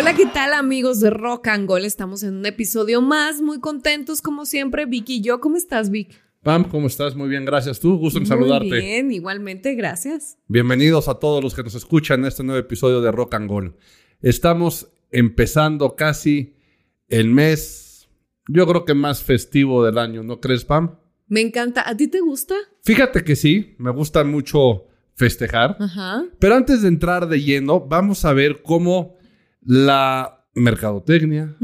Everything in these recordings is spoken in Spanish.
Hola, ¿qué tal amigos de Rock and Gold? Estamos en un episodio más, muy contentos como siempre, Vicky y yo. ¿Cómo estás, Vic? Pam, ¿cómo estás? Muy bien, gracias. Tú, gusto en saludarte. Muy bien, igualmente, gracias. Bienvenidos a todos los que nos escuchan en este nuevo episodio de Rock and Gold. Estamos empezando casi el mes, yo creo que más festivo del año, ¿no crees, Pam? Me encanta. ¿A ti te gusta? Fíjate que sí, me gusta mucho festejar. Ajá. Pero antes de entrar de lleno, vamos a ver cómo la mercadotecnia,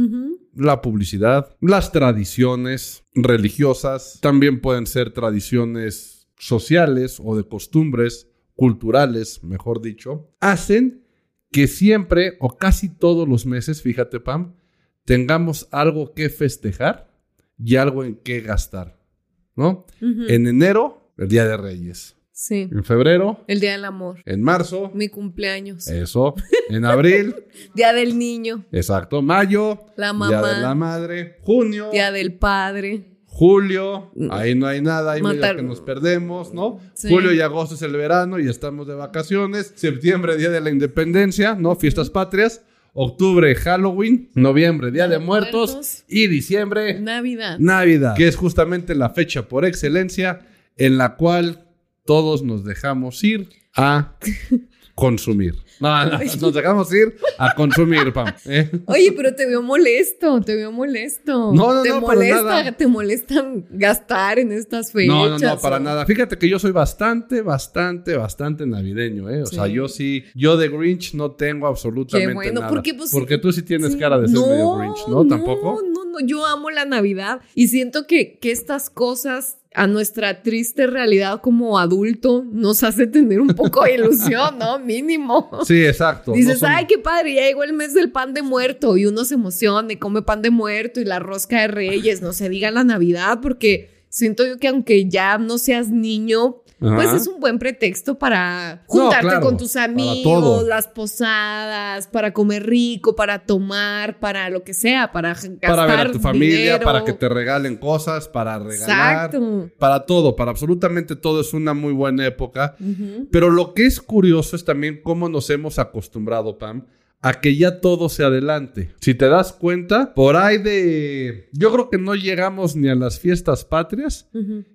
la publicidad, las tradiciones religiosas, también pueden ser tradiciones sociales o de costumbres culturales, mejor dicho, hacen que siempre o casi todos los meses, fíjate Pam, tengamos algo que festejar y algo en que gastar, ¿no? En enero, el Día de Reyes. Sí. En febrero, El Día del Amor. en marzo, Mi cumpleaños. eso. En abril, Día del Niño. exacto. Mayo, La Día mamá. de la Madre. Junio, Día del Padre. julio, ahí no hay nada, ahí medio Matar- que nos perdemos, ¿no? Sí. Julio y agosto es el verano y estamos de vacaciones. Septiembre, Día de la Independencia, ¿no? Fiestas patrias. Octubre, Halloween. Noviembre, Día de Muertos. Muertos. Y diciembre, Navidad. Navidad, que es justamente la fecha por excelencia en la cual todos nos dejamos ir a consumir. No, no, nos dejamos ir a consumir, Pam. ¿eh? Oye, pero te veo molesto, te veo molesto. No, no, ¿Te no, para molesta, nada. ¿Te molestan gastar en estas fechas? No, no, no, para o- nada. Fíjate que yo soy bastante, bastante, bastante navideño, ¿eh? O sea, yo sí, yo de Grinch no tengo absolutamente Qué bueno, nada. porque, pues, porque tú sí tienes Sí. cara de ser medio Grinch, ¿no? ¿Tampoco? No, no, yo amo la Navidad y siento que, que estas cosas a nuestra triste realidad como adulto nos hace tener un poco de ilusión, ¿no? Mínimo. Sí, exacto. no Dices, son- ay, qué padre, ya llegó el mes del pan de muerto y uno se emociona y come pan de muerto y la rosca de reyes, no se diga la Navidad, porque siento yo que aunque ya no seas niño, pues es un buen pretexto para juntarte claro, con tus amigos, las posadas, para comer rico, para tomar, para lo que sea, para gastar para ver a tu familia, dinero. para que te regalen cosas, para regalar. Exacto. Para todo, para absolutamente todo es una muy buena época. Pero lo que es curioso es también cómo nos hemos acostumbrado, Pam, a que ya todo se adelante. Si te das cuenta, por ahí de... Yo creo que no llegamos ni a las fiestas patrias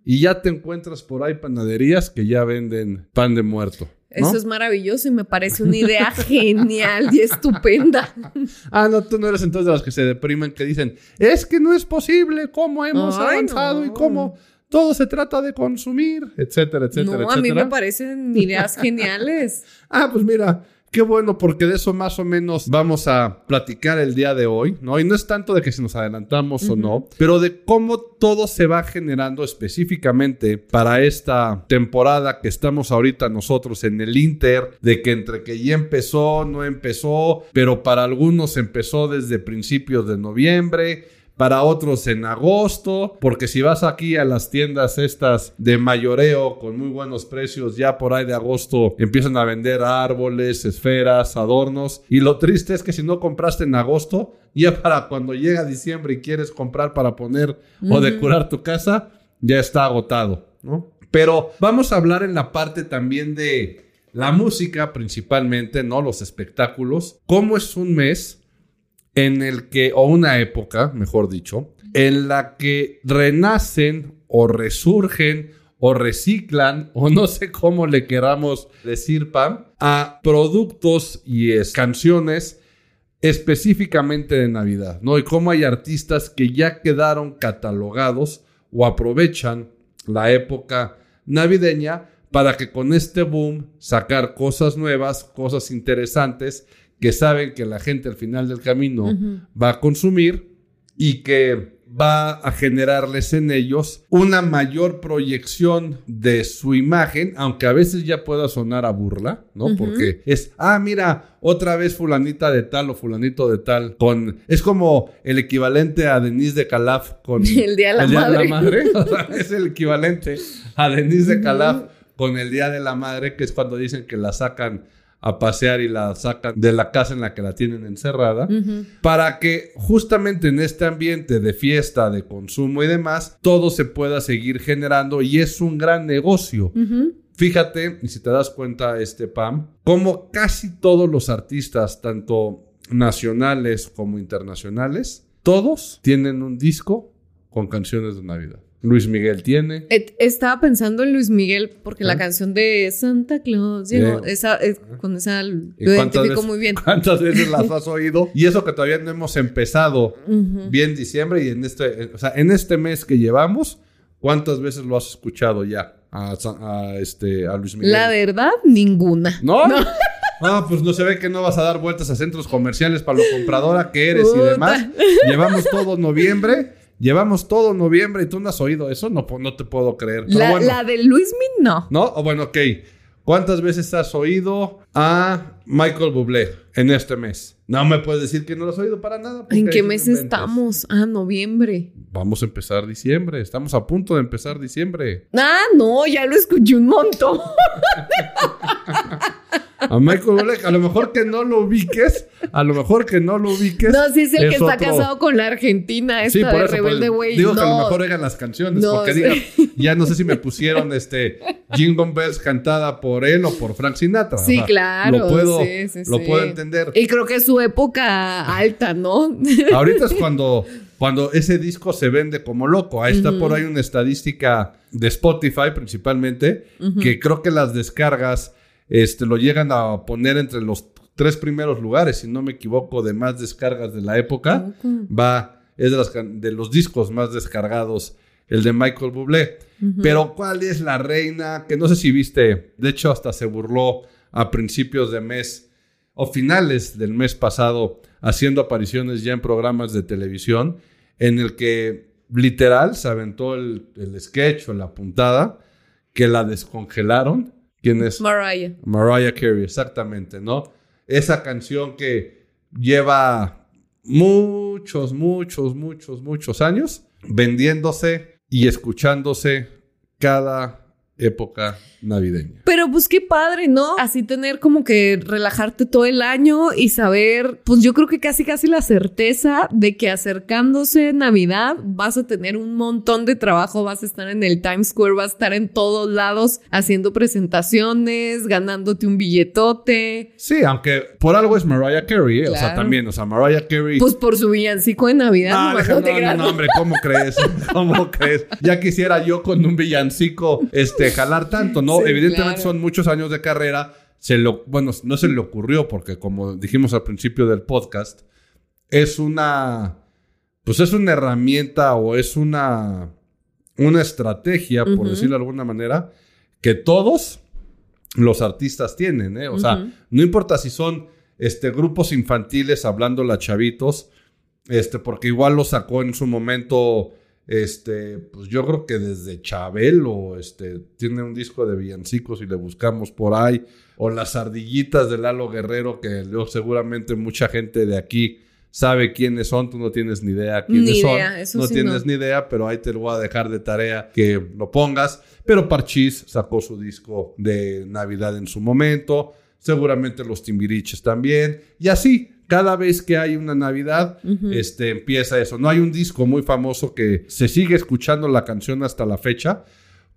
y ya te encuentras por ahí panaderías que ya venden pan de muerto. ¿no? Eso es maravilloso y me parece una idea genial y estupenda. Ah, no, tú no eres entonces de los que se deprimen, que dicen, es que no es posible, cómo hemos Ay, avanzado no. y cómo todo se trata de consumir, etcétera, etcétera, no, a mí me parecen ideas geniales. Ah, pues mira, qué bueno, porque de eso más o menos vamos a platicar el día de hoy, ¿no? Y no es tanto de que si nos adelantamos o no, pero de cómo todo se va generando específicamente para esta temporada que estamos ahorita nosotros en el Inter, de que entre que ya empezó, no empezó, pero para algunos empezó desde principios de noviembre. Para otros en agosto, porque si vas aquí a las tiendas estas de mayoreo con muy buenos precios, ya por ahí de agosto empiezan a vender árboles, esferas, adornos. Y lo triste es que si no compraste en agosto, ya para cuando llega diciembre y quieres comprar para poner o decorar tu casa, ya está agotado, ¿no? Pero vamos a hablar en la parte también de la música principalmente, ¿no? Los espectáculos. ¿Cómo es un mes? En el que, o una época, mejor dicho, en la que renacen o resurgen o reciclan, o no sé cómo le queramos decir, Pam, a productos y es, canciones específicamente de Navidad, ¿no? Y cómo hay artistas que ya quedaron catalogados o aprovechan la época navideña para que con este boom sacar cosas nuevas, cosas interesantes que saben que la gente al final del camino va a consumir y que va a generarles en ellos una mayor proyección de su imagen, aunque a veces ya pueda sonar a burla, ¿no? Porque es, ah, mira, otra vez fulanita de tal o fulanito de tal, con, es como el equivalente a Denise de Calaf con El Día de la Madre. O sea, es el equivalente a Denise de Calaf con el Día de la Madre, que es cuando dicen que la sacan a pasear y la sacan de la casa en la que la tienen encerrada, para que justamente en este ambiente de fiesta, de consumo y demás, todo se pueda seguir generando y es un gran negocio. Fíjate, y si te das cuenta, este Pam, como casi todos los artistas, tanto nacionales como internacionales, todos tienen un disco con canciones de Navidad. Luis Miguel tiene. Et- Estaba pensando en Luis Miguel porque la Ah. canción de Santa Claus llegó, esa, eh, con esa ¿Y lo identifico veces- muy bien. ¿Cuántas veces las has oído? Y eso que todavía no hemos empezado Ujú. bien diciembre y en este, o sea, en este mes que llevamos, ¿cuántas veces lo has escuchado ya a, este, a Luis Miguel? La verdad, ninguna. ¿No? Ah, pues no se ve que no vas a dar vueltas a centros comerciales para lo compradora que eres y demás. Llevamos todo noviembre, llevamos todo noviembre y tú no has oído eso, no, no te puedo creer. Pero La, bueno, la de Luis Miguel, no. ¿no? O bueno, ok. ¿Cuántas veces has oído a Michael Bublé en este mes? No me puedes decir que no lo has oído para nada. ¿En qué mes estamos? Ah, noviembre. Vamos a empezar diciembre. Estamos a punto de empezar diciembre. Ah, no, ya lo escuché un montón. A Michael Bublé, a lo mejor que no lo ubiques, a lo mejor que no lo ubiques. No, sí es el que está otro- casado con la argentina, esta Sí, por de eso, Rebelde Way. Digo no. que a lo mejor oigan las canciones, No, porque sí. digan, ya no sé si me pusieron este Jingle Bells cantada por él o por Frank Sinatra. Sí, O sea, claro. Lo puedo, sí, sí, lo sí. puedo entender. Y creo que es su época alta, ¿no? Ahorita es cuando, cuando ese disco se vende como loco. Ahí está por ahí una estadística de Spotify principalmente, que creo que las descargas este, lo llegan a poner entre los tres primeros lugares, si no me equivoco, de más descargas de la época. Va, es de, las can- de los discos más descargados, el de Michael Bublé. Pero ¿cuál es la reina? Que no sé si viste, de hecho hasta se burló a principios de mes o finales del mes pasado haciendo apariciones ya en programas de televisión en el que literal se aventó el, el sketch o la puntada que la descongelaron. ¿Quién es? Mariah. Mariah Carey, exactamente, ¿no? Esa canción que lleva muchos, muchos, muchos, muchos años vendiéndose y escuchándose cada época navideña. Pero pues qué padre, ¿no? Así tener como que relajarte todo el año y saber, pues yo creo que casi casi la certeza de que acercándose Navidad vas a tener un montón de trabajo, vas a estar en el Times Square, vas a estar en todos lados haciendo presentaciones, ganándote un billetote, Sí, aunque por algo es Mariah Carey, ¿eh? o sea, también, o sea, Mariah Carey... pues por su villancico de Navidad. Nomás deja- no no, no, no, hombre, ¿cómo crees? ¿Cómo crees? Ya quisiera yo con un villancico este, jalar tanto, ¿no? Sí, Evidentemente claro. son muchos años de carrera. Se lo, bueno, no se le ocurrió porque como dijimos al principio del podcast, es una, pues es una herramienta o es una, una estrategia, por decirlo de alguna manera, que todos los artistas tienen, ¿eh? O sea, no importa si son este, grupos infantiles hablando a chavitos, este, porque igual lo sacó en su momento, este, pues yo creo que desde Chabelo, este, tiene un disco de villancicos y le buscamos por ahí, o las ardillitas de Lalo Guerrero, que yo seguramente mucha gente de aquí sabe quiénes son, tú no tienes ni idea quiénes Ni son, idea, eso no sí tienes no. ni idea, pero ahí te lo voy a dejar de tarea que lo pongas, pero Parchís sacó su disco de Navidad en su momento, seguramente los Timbiriches también, y así, cada vez que hay una Navidad, este, empieza eso. No hay un disco muy famoso que se sigue escuchando la canción hasta la fecha,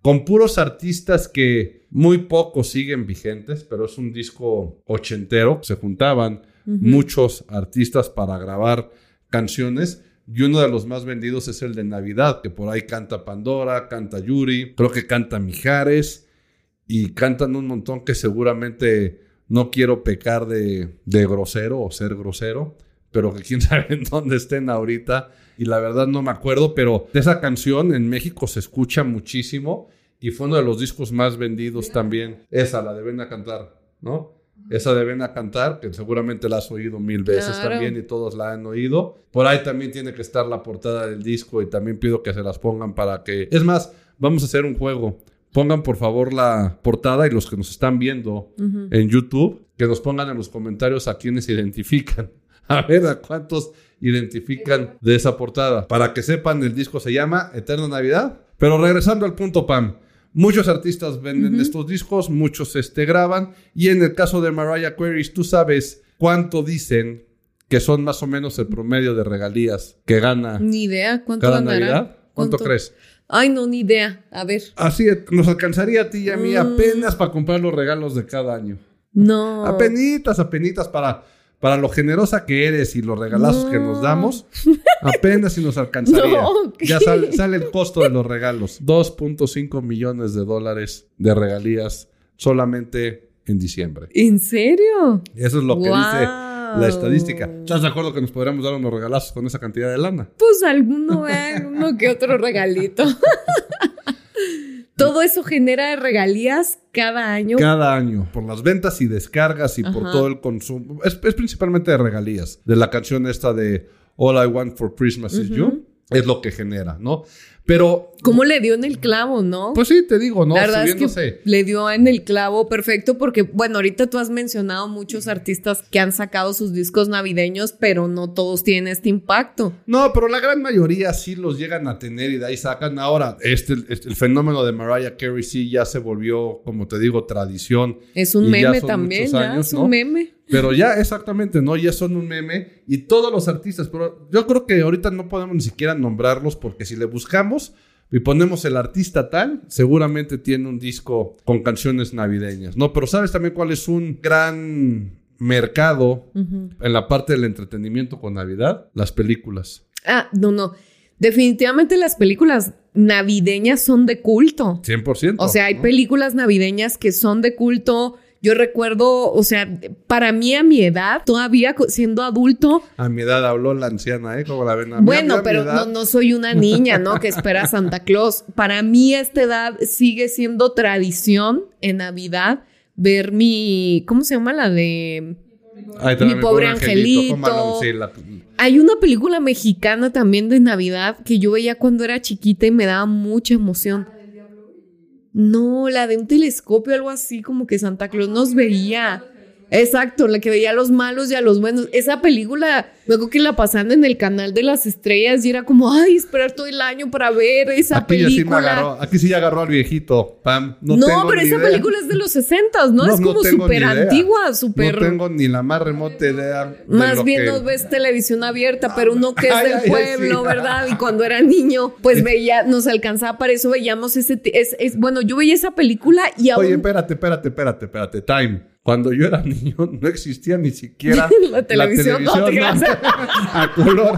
con puros artistas que muy pocos siguen vigentes, pero es un disco ochentero. Se juntaban muchos artistas para grabar canciones. Y uno de los más vendidos es el de Navidad, que por ahí canta Pandora, canta Yuri, creo que canta Mijares y cantan un montón que seguramente no quiero pecar de, de grosero o ser grosero, pero que quién sabe en dónde estén ahorita. Y la verdad no me acuerdo, pero de esa canción en México se escucha muchísimo y fue uno de los discos más vendidos también. Esa, la de Ven a Cantar, ¿no? Esa de Ven a Cantar, que seguramente la has oído mil veces Claro. también y todos la han oído. Por ahí también tiene que estar la portada del disco y también pido que se las pongan para que... Es más, vamos a hacer un juego. Pongan por favor la portada y los que nos están viendo en YouTube, que nos pongan en los comentarios a quienes identifican. A ver a cuántos identifican de esa portada. Para que sepan, el disco se llama Eterna Navidad. Pero regresando al punto, Pam. Muchos artistas venden estos discos, muchos este, graban. Y en el caso de Mariah Carey, tú sabes cuánto dicen que son más o menos el promedio de regalías que gana Ni idea. ¿Cuánto cada ganará? Navidad. ¿Cuánto, crees? Ay, no, ni idea. A ver. Así es, nos alcanzaría a ti y a mí Mm. apenas para comprar los regalos de cada año. No. Apenitas, apenitas para, para lo generosa que eres y los regalazos que nos damos, apenas si nos alcanzaría. ya sale el costo de los regalos. 2.5 millones de dólares de regalías solamente en diciembre. ¿En serio? Eso es lo que dice la estadística. ¿Estás de acuerdo que nos podríamos dar unos regalazos con esa cantidad de lana? Pues alguno, ¿eh? uno que otro regalito. Todo eso genera regalías cada año. Cada año, por las ventas y descargas y por todo el consumo. Es, principalmente de regalías. De la canción esta de All I Want for Christmas is You. Es lo que genera, ¿no? Pero. ¿Cómo le dio en el clavo, no? Pues sí, te digo, ¿no? La verdad es que le dio en el clavo perfecto porque, bueno, ahorita tú has mencionado muchos artistas que han sacado sus discos navideños, pero no todos tienen este impacto. No, pero la gran mayoría sí los llegan a tener y de ahí sacan. Ahora, este, este el fenómeno de Mariah Carey sí ya se volvió, como te digo, tradición. Es un meme también, ya es un meme. Pero ya exactamente, ¿no? Ya son un meme y todos los artistas, pero yo creo que ahorita no podemos ni siquiera nombrarlos porque si le buscamos y ponemos el artista tal, seguramente tiene un disco con canciones navideñas, ¿no? Pero ¿sabes también cuál es un gran mercado en la parte del entretenimiento con Navidad? Las películas. Ah, no, no. Definitivamente las películas navideñas son de culto. 100%. O sea, hay películas navideñas que son de culto yo recuerdo, o sea, para mí a mi edad, todavía siendo adulto. A mi edad habló la anciana, ¿eh? Como la ven. bueno, pero no, no soy una niña, ¿no? que espera a Santa Claus. Para mí, a esta edad sigue siendo tradición en Navidad ver mi. ¿Cómo se llama la de.? mi, pobre, angelito. Hay una película mexicana también de Navidad que yo veía cuando era chiquita y me daba mucha emoción. No, la de un telescopio, algo así, como que Santa Claus nos veía. Exacto, la que veía a los malos y a los buenos. Esa película, luego que la pasaban en el canal de las estrellas y era como, ay, esperar todo el año para ver esa película. aquí sí ya agarró al viejito, Pam. No, pero esa película es de los 60, ¿no? es como súper antigua, súper. No tengo ni la más remota idea. Más bien no ves televisión abierta, pero uno que es del pueblo, ¿verdad? Y cuando era niño, pues veía, nos alcanzaba para eso, veíamos ese. Es, es, bueno, yo veía esa película y aún. Oye, espérate, espérate, espérate, espérate. Time. Cuando yo era niño no existía ni siquiera la televisión, no, a color.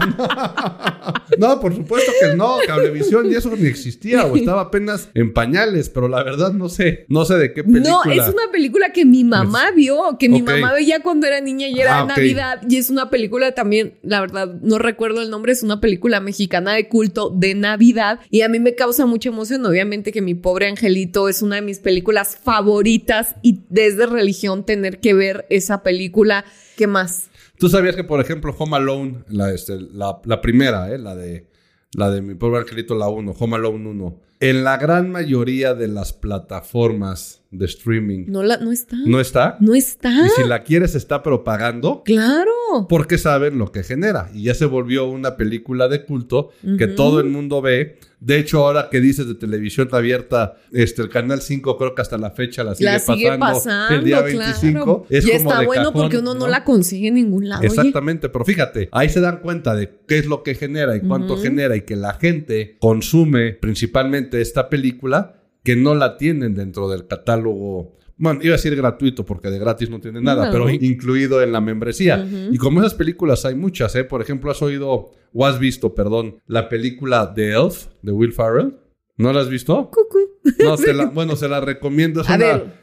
No. por supuesto que no, cablevisión y eso ni existía o estaba apenas en pañales, pero la verdad no sé, no sé de qué película. No, es una película que mi mamá vio, que mi mamá veía cuando era niña y era ah, Navidad y es una película también, la verdad no recuerdo el nombre, es una película mexicana de culto de Navidad y a mí me causa mucha emoción, obviamente que mi pobre angelito es una de mis películas favoritas y desde religión tener que ver esa película. ¿Qué más? ¿Tú sabías que, por ejemplo, Home Alone, la, este, la, primera, eh, la de la de mi pobre angelito, la 1, Home Alone 1, en la gran mayoría de las plataformas de streaming. No, la, no está. ¿No está? No está. Y si la quieres, está propagando. Claro. Porque saben lo que genera. Y ya se volvió una película de culto que todo el mundo ve. De hecho, ahora que dices de televisión abierta, este, el canal 5 creo que hasta la fecha la sigue, pasando, el día 25. Es y está bueno porque uno ¿no? la consigue en ningún lado. Exactamente, pero fíjate, ahí se dan cuenta de qué es lo que genera y cuánto genera y que la gente consume principalmente esta película que no la tienen dentro del catálogo. Bueno, iba a decir gratuito porque de gratis no tiene nada, pero incluido en la membresía. Y como esas películas hay muchas, ¿eh? Por ejemplo, has oído o has visto, perdón, la película The Elf de Will Farrell. ¿No la has visto? No, bueno, se la recomiendo. Es,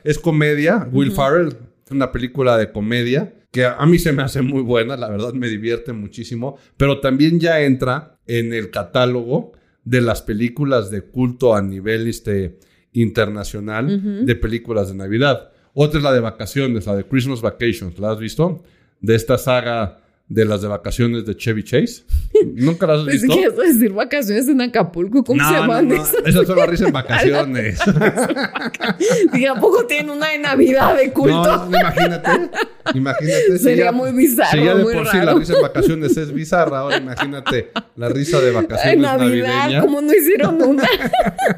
es comedia. Will Farrell, una película de comedia que a mí se me hace muy buena, la verdad me divierte muchísimo, pero también ya entra en el catálogo de las películas de culto a nivel este, internacional de películas de Navidad. Otra es la de vacaciones, la de Christmas Vacations. ¿La has visto? De esta saga de las de vacaciones de Chevy Chase. ¿Nunca las has visto? Que decir vacaciones en Acapulco. ¿Cómo se llaman no, esas? Esas son las risas en vacaciones. Dije, ¿a poco tienen una de Navidad de culto? No, imagínate. Imagínate. Sería muy bizarro. Si ya de por sí la risa en vacaciones es bizarra, ahora imagínate la risa de vacaciones Navidad, navideña. ¿Cómo no hicieron una?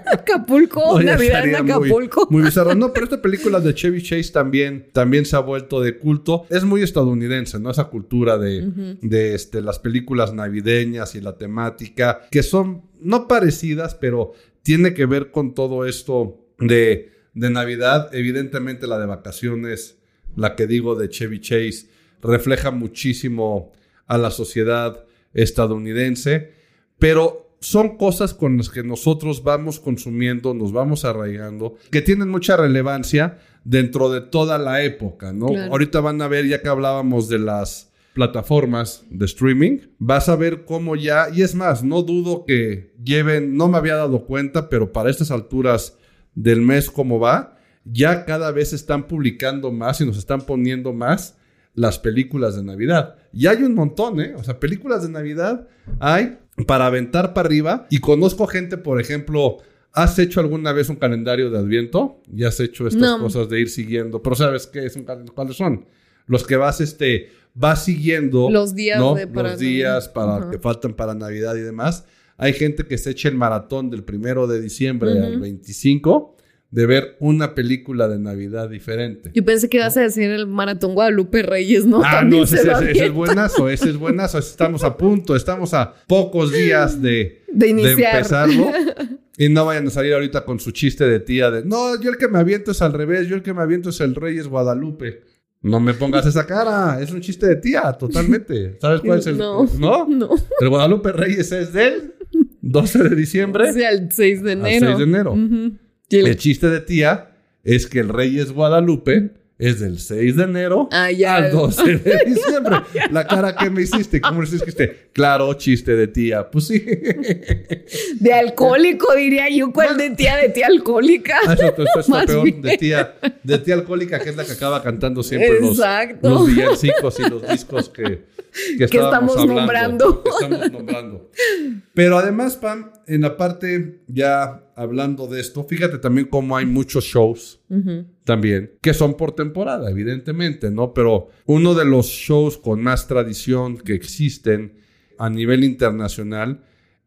Acapulco, Navidad en Acapulco. Muy, bizarro. No, pero esta película de Chevy Chase también, también se ha vuelto de culto. Es muy estadounidense, ¿no? Esa cultura de de, este, las películas navideñas y la temática, que son no parecidas, pero tiene que ver con todo esto de, de Navidad. Evidentemente la de vacaciones, la que digo de Chevy Chase, refleja muchísimo a la sociedad estadounidense, pero son cosas con las que nosotros vamos consumiendo, nos vamos arraigando, que tienen mucha relevancia dentro de toda la época, ¿no? Ahorita van a ver, ya que hablábamos de las plataformas de streaming, vas a ver cómo ya, y es más, no dudo que lleven, no me había dado cuenta, pero para estas alturas del mes como va, ya cada vez están publicando más y nos están poniendo más las películas de Navidad. Y hay un montón, ¿eh? O sea, películas de Navidad hay para aventar para arriba. Y conozco gente, por ejemplo, ¿has hecho alguna vez un calendario de Adviento? Y has hecho estas cosas de ir siguiendo. Pero ¿sabes qué es un ¿Cuáles son? Los que vas, este, vas siguiendo. Los días para Los días para que faltan para Navidad y demás. Hay gente que se echa el maratón del primero de diciembre al 25 de ver una película de Navidad diferente. Yo pensé que ibas a decir el Maratón Guadalupe Reyes, ¿no? Ah, no, ese, es buenazo, ese es buenazo. Estamos a punto, estamos a pocos días de, de, empezarlo. Y no vayan a salir ahorita con su chiste de tía de, no, yo el que me aviento es al revés, yo el que me aviento es el Reyes Guadalupe. No me pongas esa cara, es un chiste de tía, totalmente. ¿Sabes cuál es el...? No, ¿no? no. El Guadalupe Reyes es del 12 de diciembre. Sí, al 6 de enero. Al 6 de enero. El chiste de tía es que el rey es Guadalupe es del 6 de enero ah, al 12 de diciembre. La cara que me hiciste, ¿cómo le hiciste? Claro, chiste de tía. Pues sí. De alcohólico, diría yo. ¿Cuál de tía? De tía alcohólica. Ah, eso, es peor. De tía, de tía alcohólica, que es la que acaba cantando siempre los, los villancicos y los discos que, que, estamos nombrando. estamos nombrando. Pero además, Pam, en la parte ya hablando de esto, fíjate también cómo hay muchos shows también que son por temporada, evidentemente, ¿no? Pero uno de los shows con más tradición que existen a nivel internacional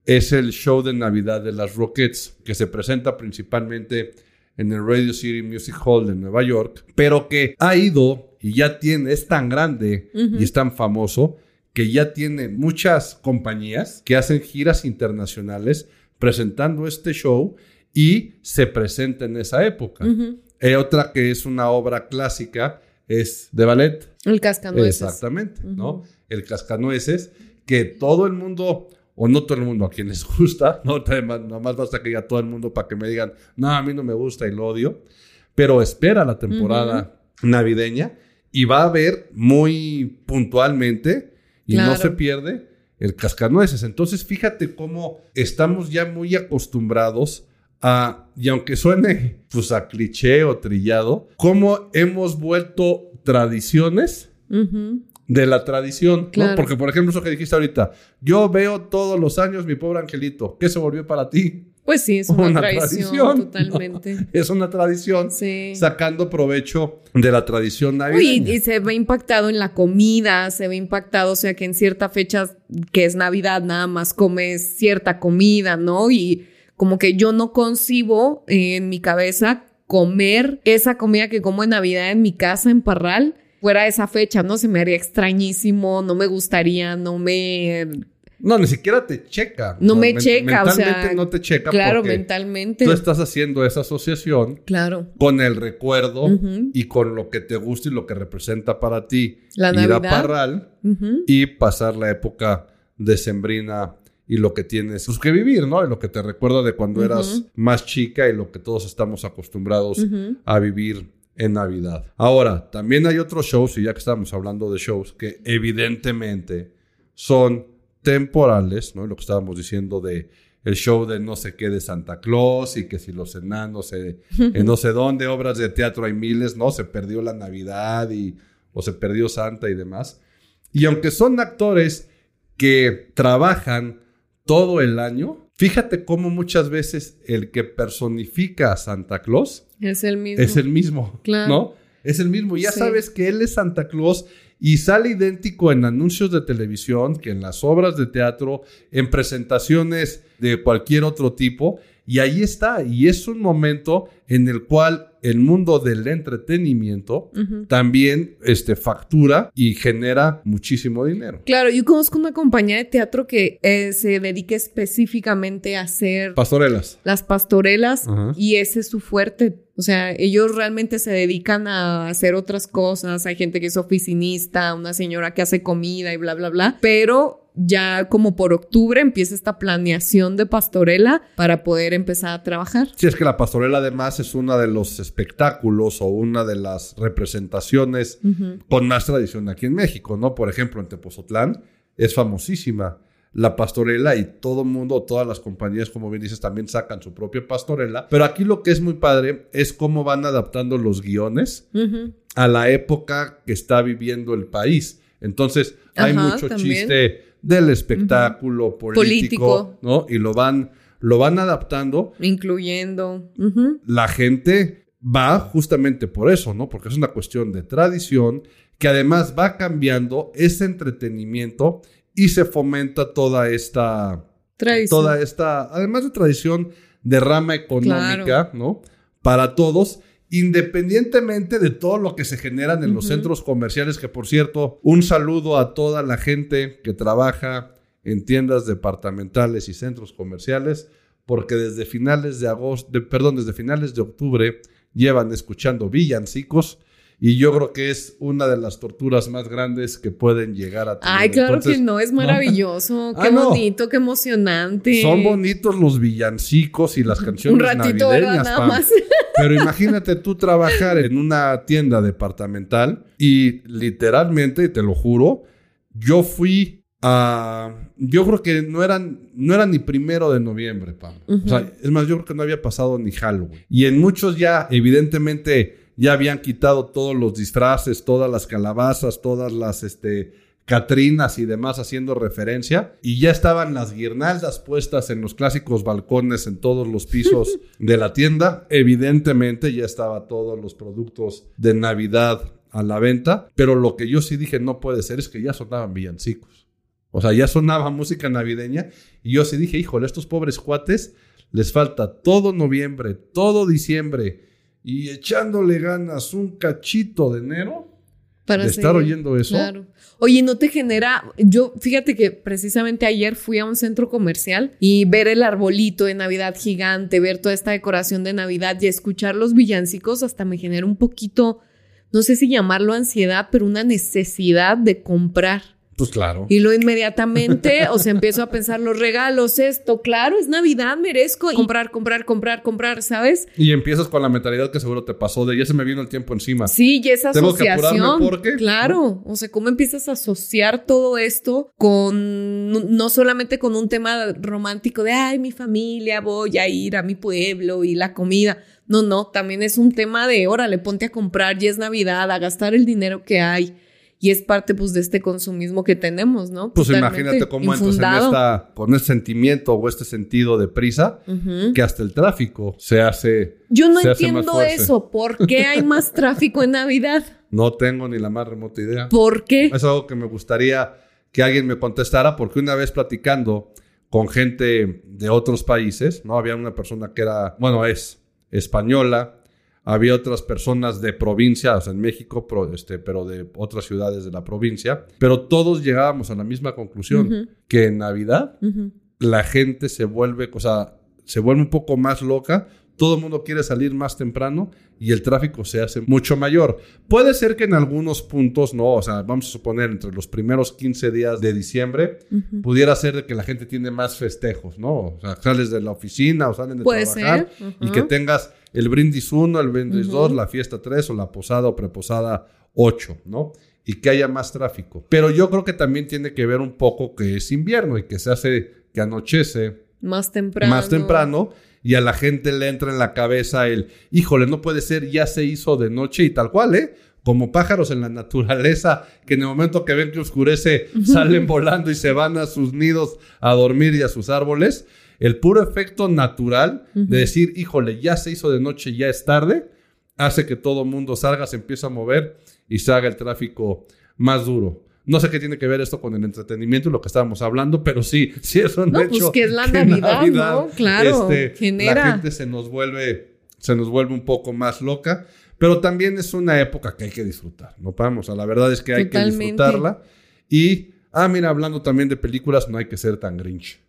es el show de Navidad de las Rockets, que se presenta principalmente en el Radio City Music Hall de Nueva York, pero que ha ido y ya tiene, es tan grande y es tan famoso que ya tiene muchas compañías que hacen giras internacionales presentando este show y se presenta en esa época. Eh, otra que es una obra clásica es de ballet. El Cascanueces. Exactamente, ¿no? El Cascanueces, que todo el mundo, o no todo el mundo a quien les gusta, no nada más basta que diga todo el mundo para que me digan, no, a mí no me gusta y lo odio, pero espera la temporada navideña y va a ver muy puntualmente y no se pierde el cascanueces. Entonces, fíjate cómo estamos ya muy acostumbrados a, y aunque suene pues a cliché o trillado, cómo hemos vuelto tradiciones de la tradición, ¿no? Porque, por ejemplo, eso que dijiste ahorita, yo veo todos los años mi pobre angelito, ¿qué se volvió para ti? Pues sí, es una, tradición, totalmente. Es una tradición sacando provecho de la tradición navideña. y se ve impactado en la comida, se ve impactado, o sea, que en cierta fecha que es Navidad nada más comes cierta comida, ¿no? Y como que yo no concibo en mi cabeza comer esa comida que como en Navidad en mi casa en Parral fuera esa fecha, ¿no? Se me haría extrañísimo, no me gustaría, no me no, ni siquiera te checa. No, me checa, o sea. no te checa. Claro, mentalmente. Tú estás haciendo esa asociación. Claro. Con el recuerdo y con lo que te gusta y lo que representa para ti. La Ir a Parral y pasar la época decembrina y lo que tienes pues, que vivir, ¿no? Y lo que te recuerda de cuando eras más chica y lo que todos estamos acostumbrados a vivir en Navidad. Ahora, también hay otros shows, y ya que estamos hablando de shows, que evidentemente son temporales, ¿no? Lo que estábamos diciendo de el show de no sé qué de Santa Claus y que si los enanos en no sé dónde, obras de teatro hay miles, ¿no? Se perdió la Navidad y o se perdió Santa y demás. Y aunque son actores que trabajan todo el año, fíjate cómo muchas veces el que personifica a Santa Claus es el mismo. Es el mismo, ¿no? Es el mismo. Ya sabes que él es Santa Claus y sale idéntico en anuncios de televisión que en las obras de teatro, en presentaciones de cualquier otro tipo. Y ahí está, y es un momento en el cual el mundo del entretenimiento también este, factura y genera muchísimo dinero. Claro, yo conozco una compañía de teatro que eh, se dedica específicamente a hacer... Pastorelas. Las pastorelas, y ese es su fuerte O sea, ellos realmente se dedican a hacer otras cosas. Hay gente que es oficinista, una señora que hace comida y bla, bla, bla. Pero ya como por octubre empieza esta planeación de pastorela para poder empezar a trabajar. Sí, es que la pastorela además es uno de los espectáculos o una de las representaciones con más tradición aquí en México, ¿no? Por ejemplo, en Tepozotlán es famosísima la pastorela y todo el mundo, todas las compañías, como bien dices, también sacan su propia pastorela. Pero aquí lo que es muy padre es cómo van adaptando los guiones a la época que está viviendo el país. Entonces, hay mucho chiste del espectáculo político, ¿no? Y lo van, lo van adaptando. Incluyendo. La gente va justamente por eso, ¿no? Porque es una cuestión de tradición que además va cambiando ese entretenimiento y se fomenta toda esta tradición. Toda esta, además de tradición de rama económica, ¿no? Para todos, independientemente de todo lo que se generan en los centros comerciales, que por cierto, un saludo a toda la gente que trabaja en tiendas departamentales y centros comerciales, porque desde finales de agosto, perdón, desde finales de octubre llevan escuchando villancicos y yo creo que es una de las torturas más grandes que pueden llegar a tener. Ay, claro que no, es maravilloso. Qué ah, bonito, qué emocionante. Son bonitos los villancicos y las canciones Un ratito, navideñas. Nada más. Pero imagínate tú trabajar en una tienda departamental y literalmente, te lo juro, yo fui a. Yo creo que no eran, no era ni primero de noviembre, Pablo. O sea, es más, yo creo que no había pasado ni Halloween. Y en muchos ya, evidentemente ya habían quitado todos los disfraces, todas las calabazas, todas las este, Catrinas y demás haciendo referencia. Y ya estaban las guirnaldas puestas en los clásicos balcones en todos los pisos de la tienda. Evidentemente ya estaba todos los productos de Navidad a la venta. Pero lo que yo sí dije no puede ser es que ya sonaban villancicos. O sea, ya sonaba música navideña. Y yo sí dije, híjole, estos pobres cuates les falta todo noviembre, todo diciembre y echándole ganas un cachito de enero para estar oyendo eso. Claro. Oye, ¿no te genera? Yo, fíjate que precisamente ayer fui a un centro comercial y ver el arbolito de Navidad gigante, ver toda esta decoración de Navidad y escuchar los villancicos hasta me genera un poquito, no sé si llamarlo ansiedad, pero una necesidad de comprar. Pues claro. Y lo inmediatamente, o sea, empiezo a pensar los regalos, esto, claro, es Navidad, merezco comprar, comprar, comprar, comprar, ¿sabes? Y empiezas con la mentalidad que seguro te pasó de ya se me vino el tiempo encima. Sí, y esa asociación. Claro, o sea, ¿cómo empiezas a asociar todo esto con no solamente con un tema romántico de ay, mi familia, voy a ir a mi pueblo y la comida? No, no, también es un tema de órale, ponte a comprar, ya es Navidad, a gastar el dinero que hay y es parte pues de este consumismo que tenemos, ¿no? Pues imagínate cómo entras en esta, con ese sentimiento o este sentido de prisa que hasta el tráfico se hace. Yo no entiendo eso. ¿Por qué hay más tráfico en Navidad? No tengo ni la más remota idea. ¿Por qué? Es algo que me gustaría que alguien me contestara porque una vez platicando con gente de otros países, ¿no? Había una persona que era, bueno, es española, había otras personas de provincias en México, pero, este, pero de otras ciudades de la provincia, pero todos llegábamos a la misma conclusión, que en Navidad la gente se vuelve, o sea, se vuelve un poco más loca, todo el mundo quiere salir más temprano y el tráfico se hace mucho mayor. Puede ser que en algunos puntos, no, o sea, vamos a suponer entre los primeros 15 días de diciembre, pudiera ser que la gente tiene más festejos, ¿no? O sea, sales de la oficina o salen de trabajar y que tengas el brindis 1, el brindis 2, la fiesta 3 o la posada o preposada 8, ¿no? Y que haya más tráfico. Pero yo creo que también tiene que ver un poco que es invierno y que se hace, que anochece. Más temprano. Más temprano. Y a la gente le entra en la cabeza el, híjole, no puede ser, ya se hizo de noche y tal cual, ¿eh? Como pájaros en la naturaleza, que en el momento que ven que oscurece, salen volando y se van a sus nidos a dormir y a sus árboles el puro efecto natural de decir, híjole, ya se hizo de noche, ya es tarde, hace que todo el mundo salga, se empieza a mover y se haga el tráfico más duro. No sé qué tiene que ver esto con el entretenimiento y lo que estábamos hablando, pero sí, sí es un no, pues que es la Navidad, ¿no? Claro, este, genera. La gente se nos vuelve, se nos vuelve un poco más loca, pero también es una época que hay que disfrutar, ¿no? Vamos, a la verdad es que hay que disfrutarla y Ah, mira, hablando también de películas, no hay que ser tan Grinch.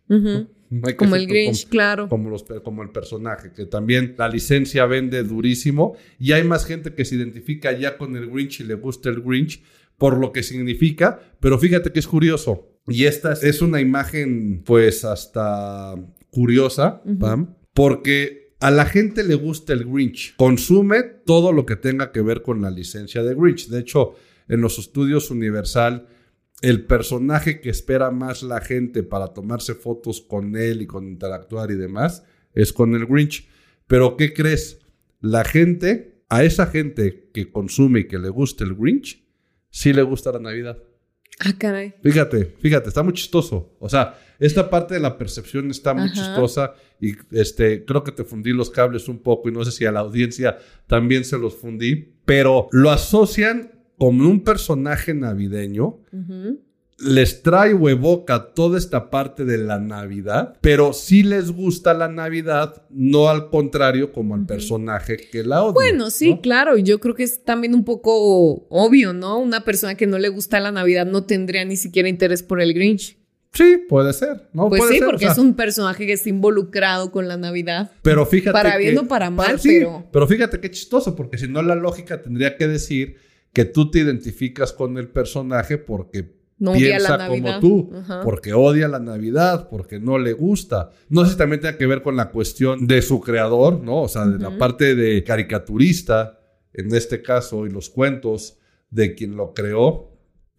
como el Grinch, claro. Como, los, como el personaje, que también la licencia vende durísimo. Y hay más gente que se identifica ya con el Grinch y le gusta el Grinch por lo que significa. Pero fíjate que es curioso. Y esta es una imagen, pues, hasta curiosa, Pam, porque a la gente le gusta el Grinch. Consume todo lo que tenga que ver con la licencia de Grinch. De hecho, en los estudios Universal el personaje que espera más la gente para tomarse fotos con él y con interactuar y demás es con el Grinch. Pero ¿qué crees? La gente, a esa gente que consume y que le gusta el Grinch, sí le gusta la Navidad. Ah, caray. Fíjate, fíjate, está muy chistoso. O sea, esta parte de la percepción está muy chistosa y este, creo que te fundí los cables un poco y no sé si a la audiencia también se los fundí, pero lo asocian como un personaje navideño, les trae o evoca toda esta parte de la Navidad, pero sí les gusta la Navidad, no al contrario como al personaje que la odia. Bueno, sí, claro, yo creo que es también un poco obvio, ¿no? Una persona que no le gusta la Navidad no tendría ni siquiera interés por el Grinch. Sí, puede ser. ¿no? Pues sí, porque es un personaje que está involucrado con la Navidad. Pero fíjate. Para bien o para mal, pero. Pero fíjate qué chistoso, porque si no, la lógica tendría que decir que tú te identificas con el personaje porque piensa como tú, porque odia la Navidad, porque no le gusta. No sé si también tiene que ver con la cuestión de su creador, ¿no? O sea, de la parte de caricaturista, en este caso, y los cuentos de quien lo creó.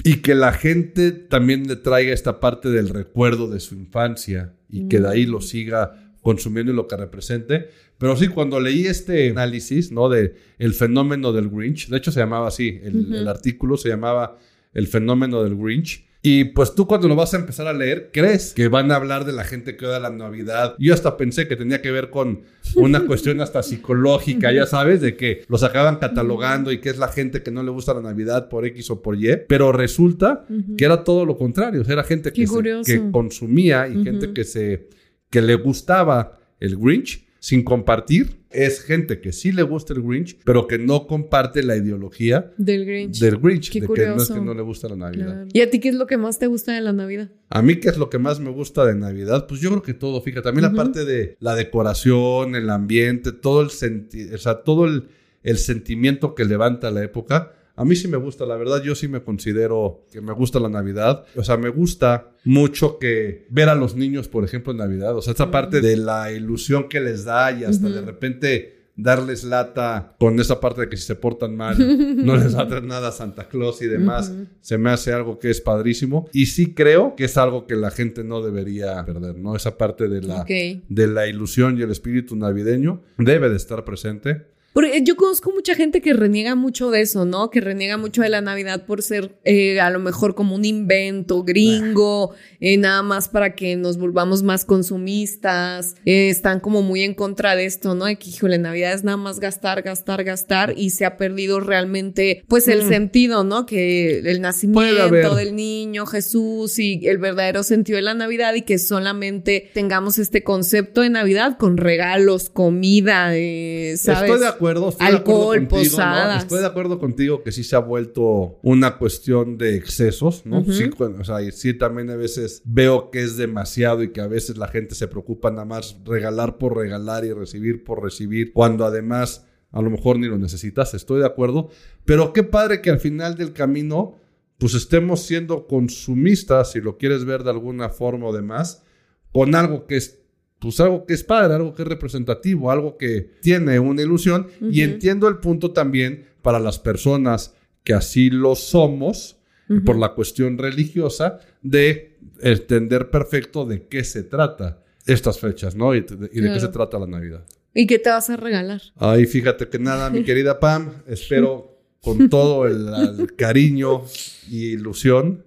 Y que la gente también le traiga esta parte del recuerdo de su infancia y que de ahí lo mm. siga consumiendo y lo que represente. Pero sí, cuando leí este análisis, ¿no? De el fenómeno del Grinch, de hecho se llamaba así, el, artículo se llamaba El fenómeno del Grinch. Y pues tú cuando lo vas a empezar a leer, crees que van a hablar de la gente que odia la Navidad. Yo hasta pensé que tenía que ver con una cuestión hasta psicológica, ya sabes, de que los acaban catalogando y que es la gente que no le gusta la Navidad por X o por Y. Pero resulta que era todo lo contrario. O sea, era gente que, que consumía y gente que, se, que le gustaba el Grinch sin compartir es gente que sí le gusta el Grinch, pero que no comparte la ideología del Grinch. Del Grinch, de que no es que no le gusta la Navidad. ¿Y a ti qué es lo que más te gusta de la Navidad? A mí qué es lo que más me gusta de Navidad, pues yo creo que todo, fíjate, también la parte de la decoración, el ambiente, todo el sentido, o sea, todo el, el sentimiento que levanta la época a mí sí me gusta, la verdad, yo sí me considero que me gusta la Navidad. O sea, me gusta mucho que ver a los niños, por ejemplo, en Navidad. O sea, esa parte de la ilusión que les da y hasta de repente darles lata con esa parte de que si se portan mal no les va a traer nada a Santa Claus y demás, se me hace algo que es padrísimo y sí creo que es algo que la gente no debería perder, ¿no? Esa parte de la, de la ilusión y el espíritu navideño debe de estar presente. Porque yo conozco mucha gente que reniega mucho de eso, ¿no? Que reniega mucho de la Navidad por ser eh, a lo mejor como un invento gringo, eh, nada más para que nos volvamos más consumistas. Eh, están como muy en contra de esto, ¿no? De que, híjole, Navidad es nada más gastar, gastar, gastar y se ha perdido realmente, pues, el mm. sentido, ¿no? Que el nacimiento del niño Jesús y el verdadero sentido de la Navidad y que solamente tengamos este concepto de Navidad con regalos, comida, ¿sabes? Estoy de acuerdo. Estoy Alcohol, de acuerdo posadas. Estoy de acuerdo contigo que sí se ha vuelto una cuestión de excesos, ¿no? Sí, o sea, sí también a veces veo que es demasiado y que a veces la gente se preocupa nada más regalar por regalar y recibir por recibir, cuando además a lo mejor ni lo necesitas. Estoy de acuerdo. Pero qué padre que al final del camino pues estemos siendo consumistas, si lo quieres ver de alguna forma o demás, con algo que es pues algo que es padre, algo que es representativo, algo que tiene una ilusión. Y entiendo el punto también para las personas que así lo somos, por la cuestión religiosa, de entender perfecto de qué se trata estas fechas, ¿no? Y, de, qué se trata la Navidad. ¿Y qué te vas a regalar? Ay, fíjate que nada, mi querida Pam, espero con todo el cariño y ilusión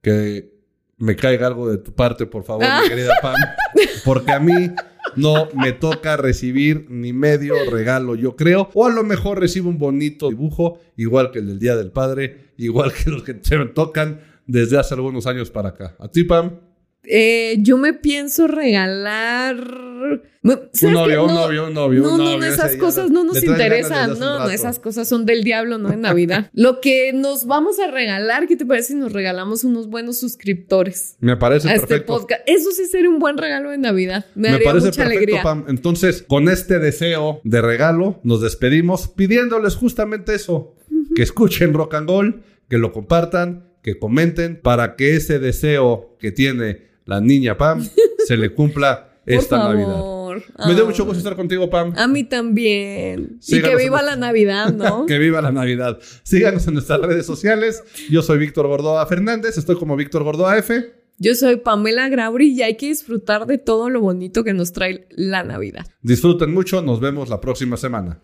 que me caiga algo de tu parte, por favor, mi ah. querida Pam. Porque a mí no me toca recibir ni medio regalo, yo creo. O a lo mejor recibo un bonito dibujo, igual que el del Día del Padre, igual que los que se me tocan desde hace algunos años para acá. ¿A ti, Pam? Eh, yo me pienso regalar Un novio, un novio, un novio, no, un No, novio, no, esas cosas no- no nos interesan. No, no, esas cosas son del diablo, no en Navidad. Lo que nos vamos a regalar, ¿qué te parece si nos regalamos unos buenos suscriptores? Me parece a este perfecto. podcast. Eso sí sería un buen regalo de Navidad. Me, Me haría parece mucha perfecto, alegría. Pam. Entonces, con este deseo de regalo, nos despedimos pidiéndoles justamente eso: que escuchen Rock and Roll, que lo compartan, que comenten, para que ese deseo que tiene la niña Pam se le cumpla Por esta favor. Navidad. Me dio Ah. mucho gusto estar contigo, Pam. A mí también. y Síganos que en viva nuestra- la Navidad, ¿no? que viva la Navidad. Síganos en nuestras redes sociales. Yo soy Víctor Gordoa Fernández, estoy como Víctor Gordoa F. Yo soy Pamela Grauri y hay que disfrutar de todo lo bonito que nos trae la Navidad. Disfruten mucho, nos vemos la próxima semana.